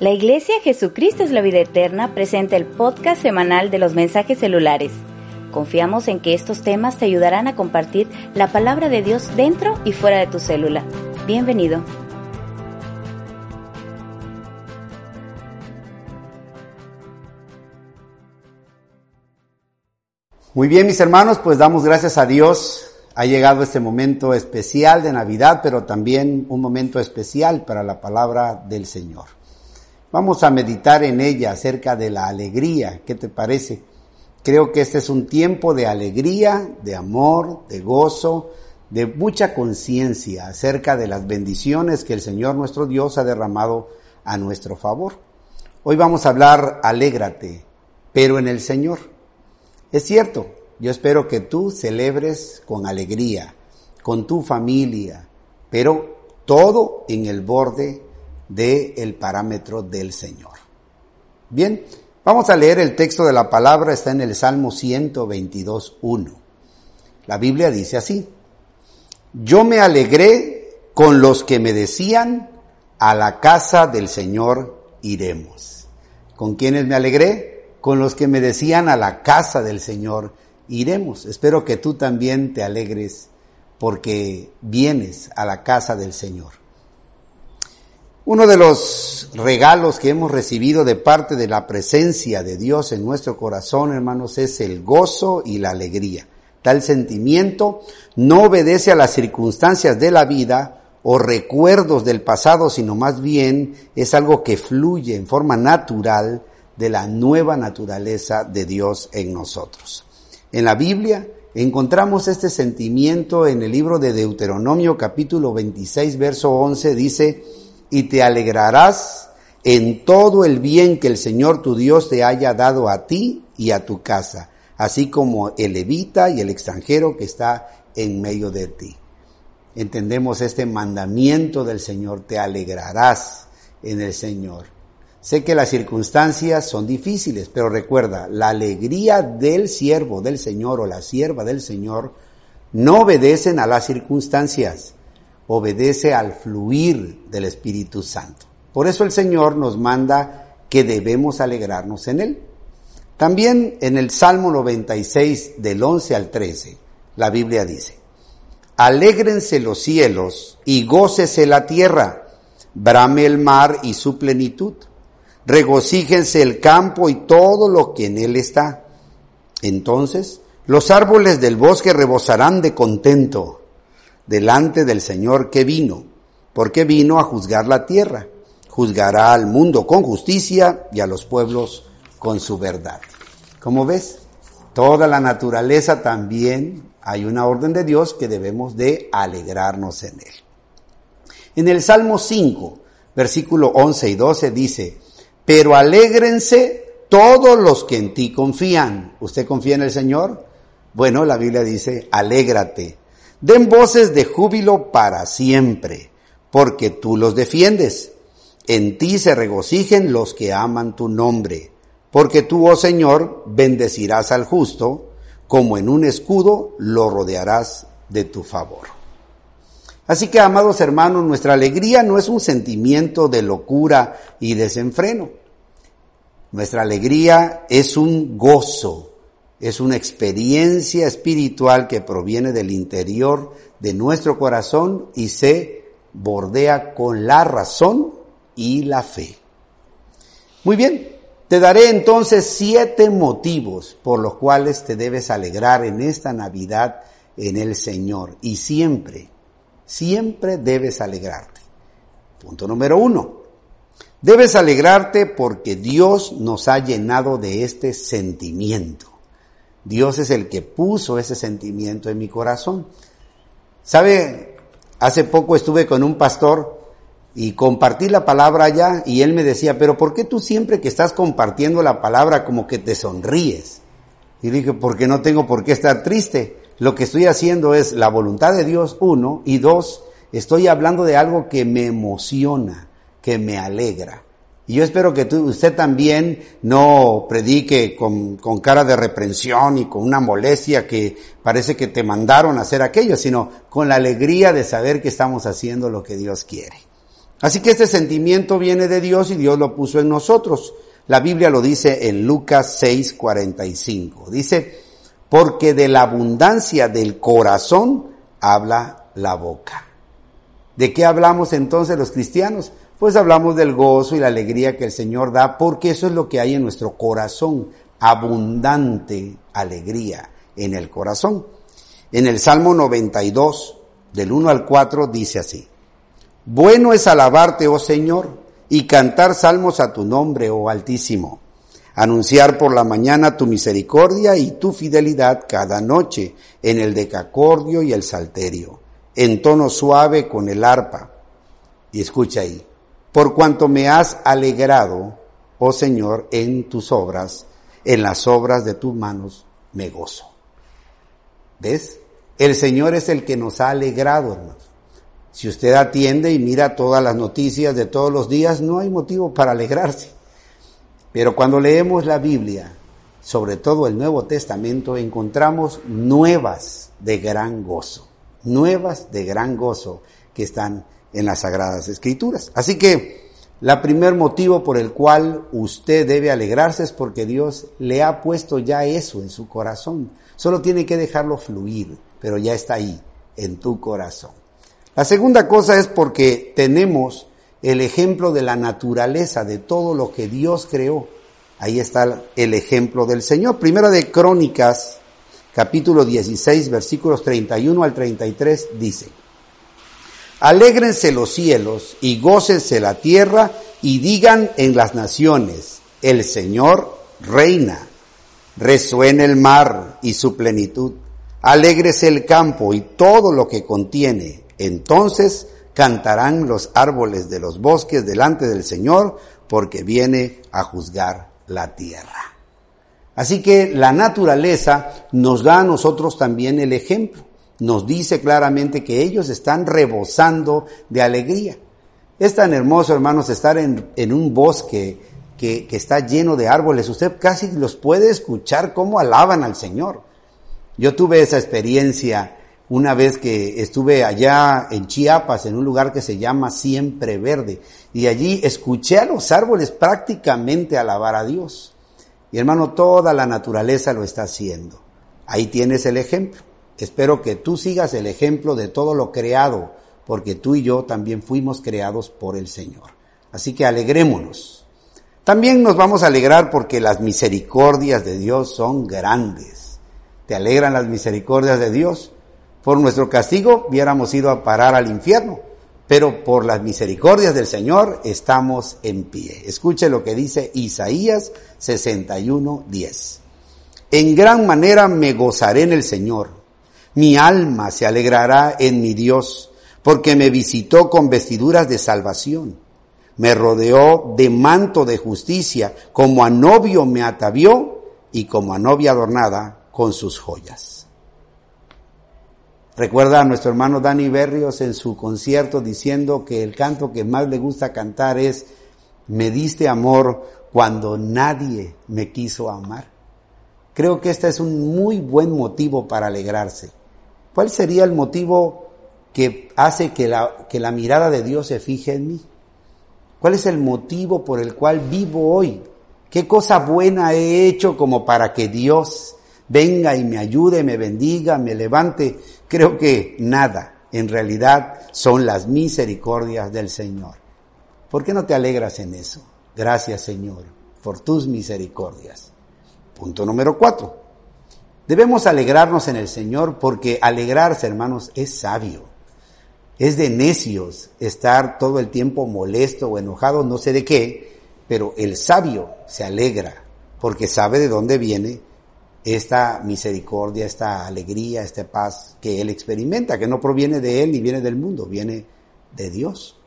La Iglesia Jesucristo es la vida eterna presenta el podcast semanal de los mensajes celulares. Confiamos en que estos temas te ayudarán a compartir la palabra de Dios dentro y fuera de tu célula. Bienvenido. Muy bien, mis hermanos, pues damos gracias a Dios. Ha llegado este momento especial de Navidad, pero también un momento especial para la palabra del Señor. Vamos a meditar en ella acerca de la alegría. ¿Qué te parece? Creo que este es un tiempo de alegría, de amor, de gozo, de mucha conciencia acerca de las bendiciones que el Señor nuestro Dios ha derramado a nuestro favor. Hoy vamos a hablar, alégrate, pero en el Señor. Es cierto, yo espero que tú celebres con alegría, con tu familia, pero todo en el borde del el parámetro del Señor. Bien, vamos a leer el texto de la palabra, está en el Salmo 122.1. La Biblia dice así, yo me alegré con los que me decían, a la casa del Señor iremos. ¿Con quiénes me alegré? Con los que me decían, a la casa del Señor iremos. Espero que tú también te alegres porque vienes a la casa del Señor. Uno de los regalos que hemos recibido de parte de la presencia de Dios en nuestro corazón, hermanos, es el gozo y la alegría. Tal sentimiento no obedece a las circunstancias de la vida o recuerdos del pasado, sino más bien es algo que fluye en forma natural de la nueva naturaleza de Dios en nosotros. En la Biblia encontramos este sentimiento en el libro de Deuteronomio capítulo 26 verso 11 dice, y te alegrarás en todo el bien que el Señor tu Dios te haya dado a ti y a tu casa, así como el levita y el extranjero que está en medio de ti. Entendemos este mandamiento del Señor, te alegrarás en el Señor. Sé que las circunstancias son difíciles, pero recuerda, la alegría del siervo del Señor o la sierva del Señor no obedecen a las circunstancias obedece al fluir del Espíritu Santo. Por eso el Señor nos manda que debemos alegrarnos en Él. También en el Salmo 96 del 11 al 13, la Biblia dice, Alégrense los cielos y gócese la tierra, brame el mar y su plenitud, regocíjense el campo y todo lo que en él está. Entonces los árboles del bosque rebosarán de contento delante del Señor que vino, porque vino a juzgar la tierra. Juzgará al mundo con justicia y a los pueblos con su verdad. Como ves, toda la naturaleza también hay una orden de Dios que debemos de alegrarnos en él. En el Salmo 5, versículo 11 y 12 dice, pero alégrense todos los que en ti confían. ¿Usted confía en el Señor? Bueno, la Biblia dice, alégrate Den voces de júbilo para siempre, porque tú los defiendes. En ti se regocijen los que aman tu nombre, porque tú, oh Señor, bendecirás al justo, como en un escudo lo rodearás de tu favor. Así que, amados hermanos, nuestra alegría no es un sentimiento de locura y desenfreno. Nuestra alegría es un gozo es una experiencia espiritual que proviene del interior de nuestro corazón y se bordea con la razón y la fe. Muy bien, te daré entonces siete motivos por los cuales te debes alegrar en esta Navidad en el Señor. Y siempre, siempre debes alegrarte. Punto número uno. Debes alegrarte porque Dios nos ha llenado de este sentimiento. Dios es el que puso ese sentimiento en mi corazón. ¿Sabe? Hace poco estuve con un pastor y compartí la palabra allá y él me decía, pero ¿por qué tú siempre que estás compartiendo la palabra como que te sonríes? Y dije, porque no tengo por qué estar triste. Lo que estoy haciendo es la voluntad de Dios, uno, y dos, estoy hablando de algo que me emociona, que me alegra. Y yo espero que usted también no predique con, con, cara de reprensión y con una molestia que parece que te mandaron a hacer aquello, sino con la alegría de saber que estamos haciendo lo que Dios quiere. Así que este sentimiento viene de Dios y Dios lo puso en nosotros. La Biblia lo dice en Lucas 6:45. Dice, porque de la abundancia del corazón habla la boca. ¿De qué hablamos entonces los cristianos? Pues hablamos del gozo y la alegría que el Señor da, porque eso es lo que hay en nuestro corazón, abundante alegría en el corazón. En el Salmo 92, del 1 al 4, dice así, Bueno es alabarte, oh Señor, y cantar salmos a tu nombre, oh Altísimo, anunciar por la mañana tu misericordia y tu fidelidad cada noche en el decacordio y el salterio, en tono suave con el arpa. Y escucha ahí, por cuanto me has alegrado, oh Señor, en tus obras, en las obras de tus manos me gozo. ¿Ves? El Señor es el que nos ha alegrado, hermanos. Si usted atiende y mira todas las noticias de todos los días, no hay motivo para alegrarse. Pero cuando leemos la Biblia, sobre todo el Nuevo Testamento, encontramos nuevas de gran gozo, nuevas de gran gozo que están en las Sagradas Escrituras. Así que la primer motivo por el cual usted debe alegrarse es porque Dios le ha puesto ya eso en su corazón. Solo tiene que dejarlo fluir, pero ya está ahí, en tu corazón. La segunda cosa es porque tenemos el ejemplo de la naturaleza, de todo lo que Dios creó. Ahí está el ejemplo del Señor. Primera de Crónicas, capítulo 16, versículos 31 al 33, dice, Alégrense los cielos y gócense la tierra y digan en las naciones, el Señor reina. Resuene el mar y su plenitud. Alégrese el campo y todo lo que contiene. Entonces cantarán los árboles de los bosques delante del Señor, porque viene a juzgar la tierra. Así que la naturaleza nos da a nosotros también el ejemplo nos dice claramente que ellos están rebosando de alegría. Es tan hermoso, hermanos, estar en, en un bosque que, que, está lleno de árboles. Usted casi los puede escuchar cómo alaban al Señor. Yo tuve esa experiencia una vez que estuve allá en Chiapas, en un lugar que se llama Siempre Verde, y allí escuché a los árboles prácticamente alabar a Dios. Y hermano, toda la naturaleza lo está haciendo. Ahí tienes el ejemplo. Espero que tú sigas el ejemplo de todo lo creado, porque tú y yo también fuimos creados por el Señor. Así que alegrémonos. También nos vamos a alegrar porque las misericordias de Dios son grandes. ¿Te alegran las misericordias de Dios? Por nuestro castigo hubiéramos ido a parar al infierno, pero por las misericordias del Señor estamos en pie. Escuche lo que dice Isaías 61:10. En gran manera me gozaré en el Señor mi alma se alegrará en mi Dios, porque me visitó con vestiduras de salvación. Me rodeó de manto de justicia, como a novio me atavió y como a novia adornada con sus joyas. Recuerda a nuestro hermano Dani Berrios en su concierto diciendo que el canto que más le gusta cantar es Me diste amor cuando nadie me quiso amar. Creo que este es un muy buen motivo para alegrarse. ¿Cuál sería el motivo que hace que la, que la mirada de Dios se fije en mí? ¿Cuál es el motivo por el cual vivo hoy? ¿Qué cosa buena he hecho como para que Dios venga y me ayude, me bendiga, me levante? Creo que nada. En realidad son las misericordias del Señor. ¿Por qué no te alegras en eso? Gracias Señor por tus misericordias. Punto número cuatro. Debemos alegrarnos en el Señor porque alegrarse, hermanos, es sabio. Es de necios estar todo el tiempo molesto o enojado, no sé de qué, pero el sabio se alegra porque sabe de dónde viene esta misericordia, esta alegría, esta paz que él experimenta, que no proviene de él ni viene del mundo, viene de Dios.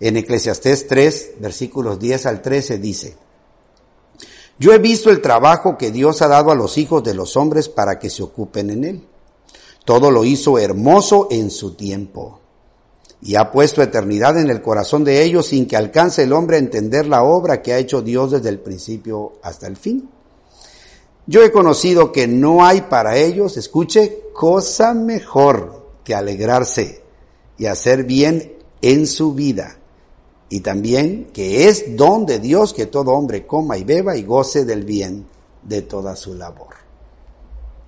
En Eclesiastés 3, versículos 10 al 13 dice, yo he visto el trabajo que Dios ha dado a los hijos de los hombres para que se ocupen en él. Todo lo hizo hermoso en su tiempo. Y ha puesto eternidad en el corazón de ellos sin que alcance el hombre a entender la obra que ha hecho Dios desde el principio hasta el fin. Yo he conocido que no hay para ellos, escuche, cosa mejor que alegrarse y hacer bien en su vida y también que es don de Dios que todo hombre coma y beba y goce del bien de toda su labor.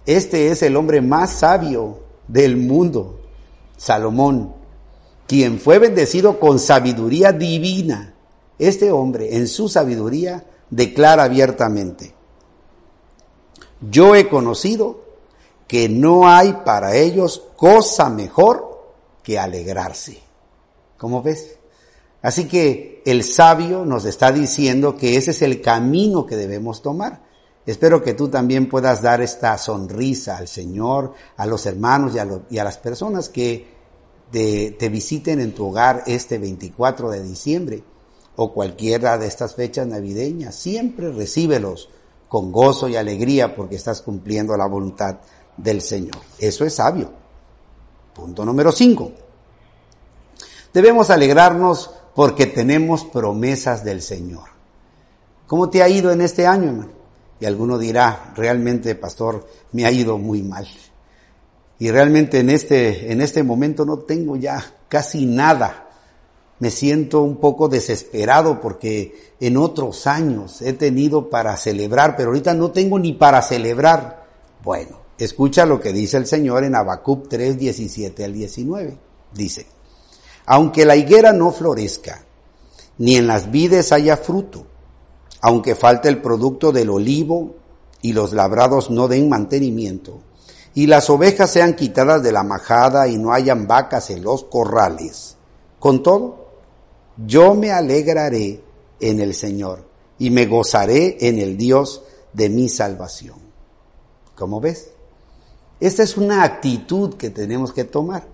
Este es el hombre más sabio del mundo, Salomón, quien fue bendecido con sabiduría divina. Este hombre en su sabiduría declara abiertamente, yo he conocido que no hay para ellos cosa mejor que alegrarse. ¿Cómo ves? Así que el sabio nos está diciendo que ese es el camino que debemos tomar. Espero que tú también puedas dar esta sonrisa al Señor, a los hermanos y a, las personas que te visiten en tu hogar este 24 de diciembre o cualquiera de estas fechas navideñas. Siempre recíbelos con gozo y alegría porque estás cumpliendo la voluntad del Señor. Eso es sabio. Punto número 5. Debemos alegrarnos porque tenemos promesas del Señor. ¿Cómo te ha ido en este año, hermano? Y alguno dirá, realmente, pastor, me ha ido muy mal. Y realmente en este, en este momento no tengo ya casi nada. Me siento un poco desesperado porque en otros años he tenido para celebrar, pero ahorita no tengo ni para celebrar. Bueno, escucha lo que dice el Señor en Habacuc 3, 17 al 19. Dice, aunque la higuera no florezca, ni en las vides haya fruto, aunque falte el producto del olivo y los labrados no den mantenimiento, y las ovejas sean quitadas de la majada y no hayan vacas en los corrales. Con todo, yo me alegraré en el Señor y me gozaré en el Dios de mi salvación. ¿Cómo ves? Esta es una actitud que tenemos que tomar.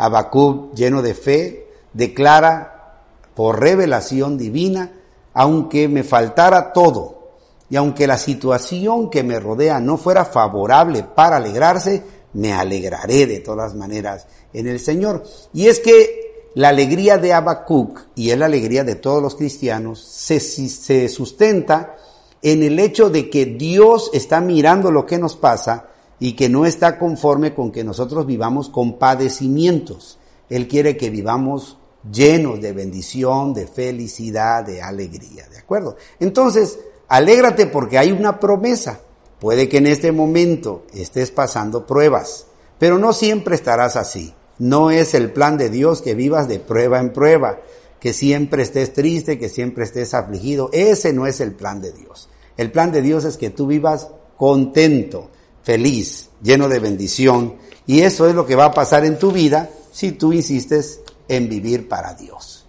Habacuc, lleno de fe, declara por revelación divina aunque me faltara todo y aunque la situación que me rodea no fuera favorable para alegrarse, me alegraré de todas maneras en el Señor. Y es que la alegría de Habacuc y es la alegría de todos los cristianos se, se sustenta en el hecho de que Dios está mirando lo que nos pasa y que no está conforme con que nosotros vivamos con padecimientos. Él quiere que vivamos llenos de bendición, de felicidad, de alegría, ¿de acuerdo? Entonces, alégrate porque hay una promesa. Puede que en este momento estés pasando pruebas, pero no siempre estarás así. No es el plan de Dios que vivas de prueba en prueba, que siempre estés triste, que siempre estés afligido. Ese no es el plan de Dios. El plan de Dios es que tú vivas contento, feliz, lleno de bendición. Y eso es lo que va a pasar en tu vida si tú insistes en vivir para Dios.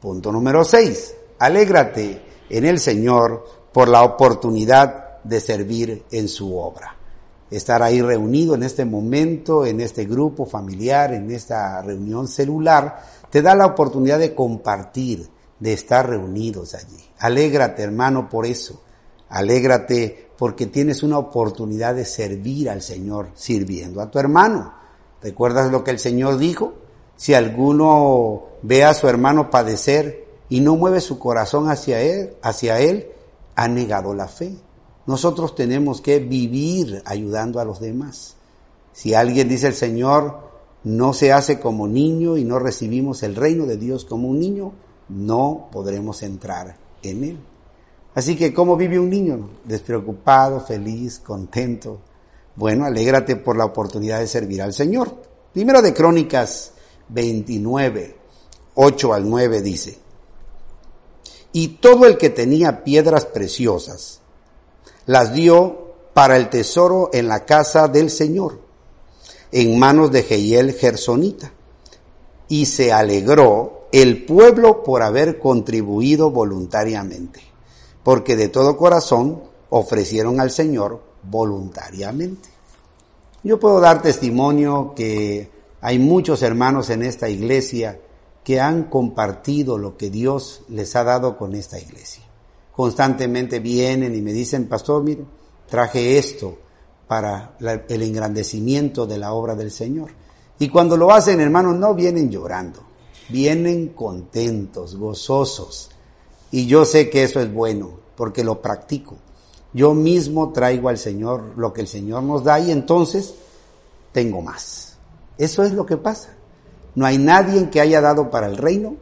Punto número 6. Alégrate en el Señor por la oportunidad de servir en su obra. Estar ahí reunido en este momento, en este grupo familiar, en esta reunión celular, te da la oportunidad de compartir, de estar reunidos allí. Alégrate, hermano, por eso. Alégrate porque tienes una oportunidad de servir al Señor sirviendo a tu hermano. ¿Recuerdas lo que el Señor dijo? Si alguno ve a su hermano padecer y no mueve su corazón hacia él, hacia él, ha negado la fe. Nosotros tenemos que vivir ayudando a los demás. Si alguien dice el Señor, no se hace como niño y no recibimos el reino de Dios como un niño, no podremos entrar en él. Así que, ¿cómo vive un niño? Despreocupado, feliz, contento. Bueno, alégrate por la oportunidad de servir al Señor. Primero de Crónicas 29, 8 al 9 dice, y todo el que tenía piedras preciosas las dio para el tesoro en la casa del Señor, en manos de Jehiel Gersonita. Y se alegró el pueblo por haber contribuido voluntariamente, porque de todo corazón ofrecieron al Señor voluntariamente. Yo puedo dar testimonio que hay muchos hermanos en esta iglesia que han compartido lo que Dios les ha dado con esta iglesia. Constantemente vienen y me dicen, pastor, mire, traje esto para el engrandecimiento de la obra del Señor. Y cuando lo hacen, hermanos, no vienen llorando, vienen contentos, gozosos. Y yo sé que eso es bueno, porque lo practico. Yo mismo traigo al Señor lo que el Señor nos da y entonces tengo más. Eso es lo que pasa. No hay nadie que haya dado para el reino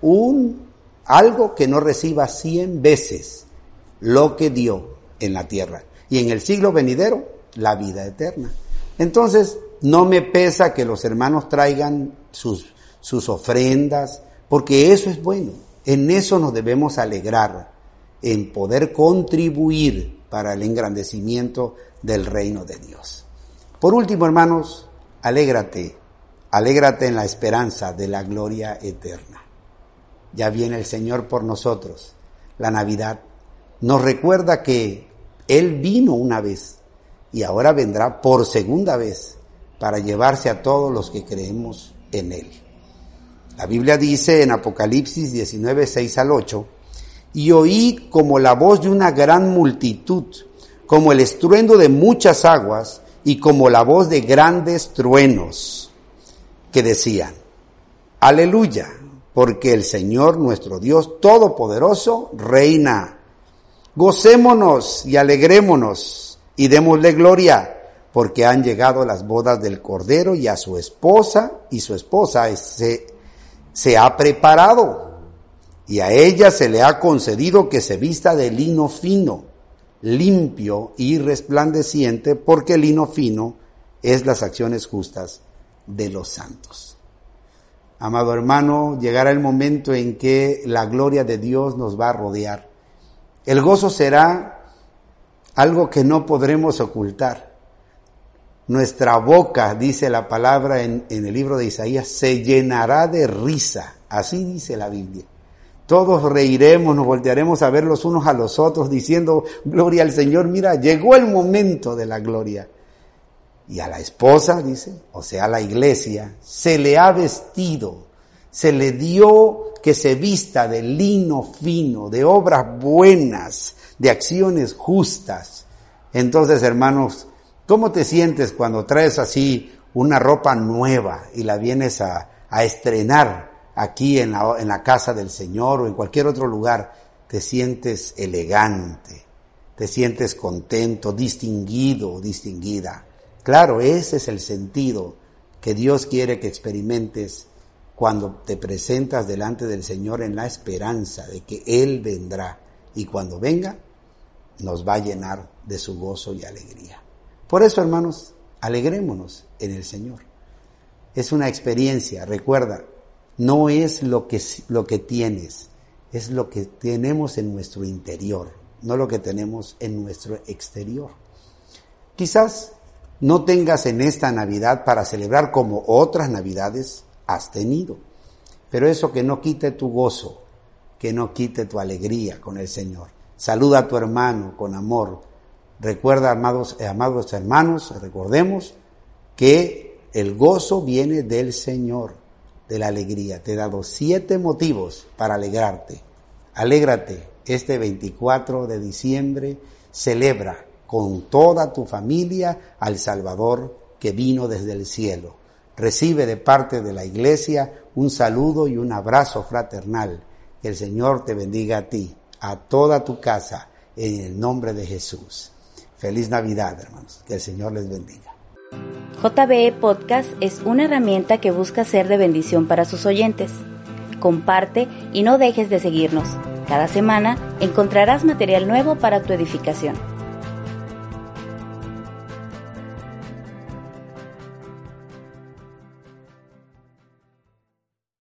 un algo que no reciba cien veces lo que dio en la tierra. Y en el siglo venidero, la vida eterna. Entonces, no me pesa que los hermanos traigan sus, sus ofrendas, porque eso es bueno. En eso nos debemos alegrar, en poder contribuir para el engrandecimiento del reino de Dios. Por último, hermanos, alégrate, alégrate en la esperanza de la gloria eterna. Ya viene el Señor por nosotros. La Navidad nos recuerda que Él vino una vez y ahora vendrá por segunda vez para llevarse a todos los que creemos en Él. La Biblia dice en Apocalipsis 19, 6 al 8, y oí como la voz de una gran multitud, como el estruendo de muchas aguas y como la voz de grandes truenos, que decían, aleluya, porque el Señor nuestro Dios Todopoderoso reina. Gocémonos y alegrémonos y démosle gloria porque han llegado las bodas del Cordero y a su esposa, y su esposa se, se ha preparado, y a ella se le ha concedido que se vista de lino fino, limpio y resplandeciente, porque el lino fino es las acciones justas de los santos. Amado hermano, llegará el momento en que la gloria de Dios nos va a rodear. El gozo será algo que no podremos ocultar nuestra boca, dice la palabra en, el libro de Isaías, se llenará de risa. Así dice la Biblia. Todos reiremos, nos voltearemos a ver los unos a los otros diciendo, gloria al Señor, mira, llegó el momento de la gloria. Y a la esposa, dice, o sea, a la iglesia, se le ha vestido, se le dio que se vista de lino fino, de obras buenas, de acciones justas. Entonces, hermanos, ¿Cómo te sientes cuando traes así una ropa nueva y la vienes a, estrenar aquí en la, en la casa del Señor o en cualquier otro lugar? Te sientes elegante, te sientes contento, distinguido, distinguida. Claro, ese es el sentido que Dios quiere que experimentes cuando te presentas delante del Señor en la esperanza de que Él vendrá y cuando venga nos va a llenar de su gozo y alegría. Por eso, hermanos, alegrémonos en el Señor. Es una experiencia, recuerda, no es lo que, lo que tienes, es lo que tenemos en nuestro interior, no lo que tenemos en nuestro exterior. Quizás no tengas en esta Navidad para celebrar como otras Navidades has tenido, pero eso que no quite tu gozo, que no quite tu alegría con el Señor. Saluda a tu hermano con amor, Recuerda, amados, eh, amados hermanos, recordemos que el gozo viene del Señor, de la alegría. Te he dado siete motivos para alegrarte. Alégrate este 24 de diciembre, celebra con toda tu familia al Salvador que vino desde el cielo. Recibe de parte de la iglesia un saludo y un abrazo fraternal. Que el Señor te bendiga a ti, a toda tu casa, en el nombre de Jesús. Feliz Navidad, hermanos. Que el Señor les bendiga. JBE Podcast es una herramienta que busca ser de bendición para sus oyentes. Comparte y no dejes de seguirnos. Cada semana encontrarás material nuevo para tu edificación.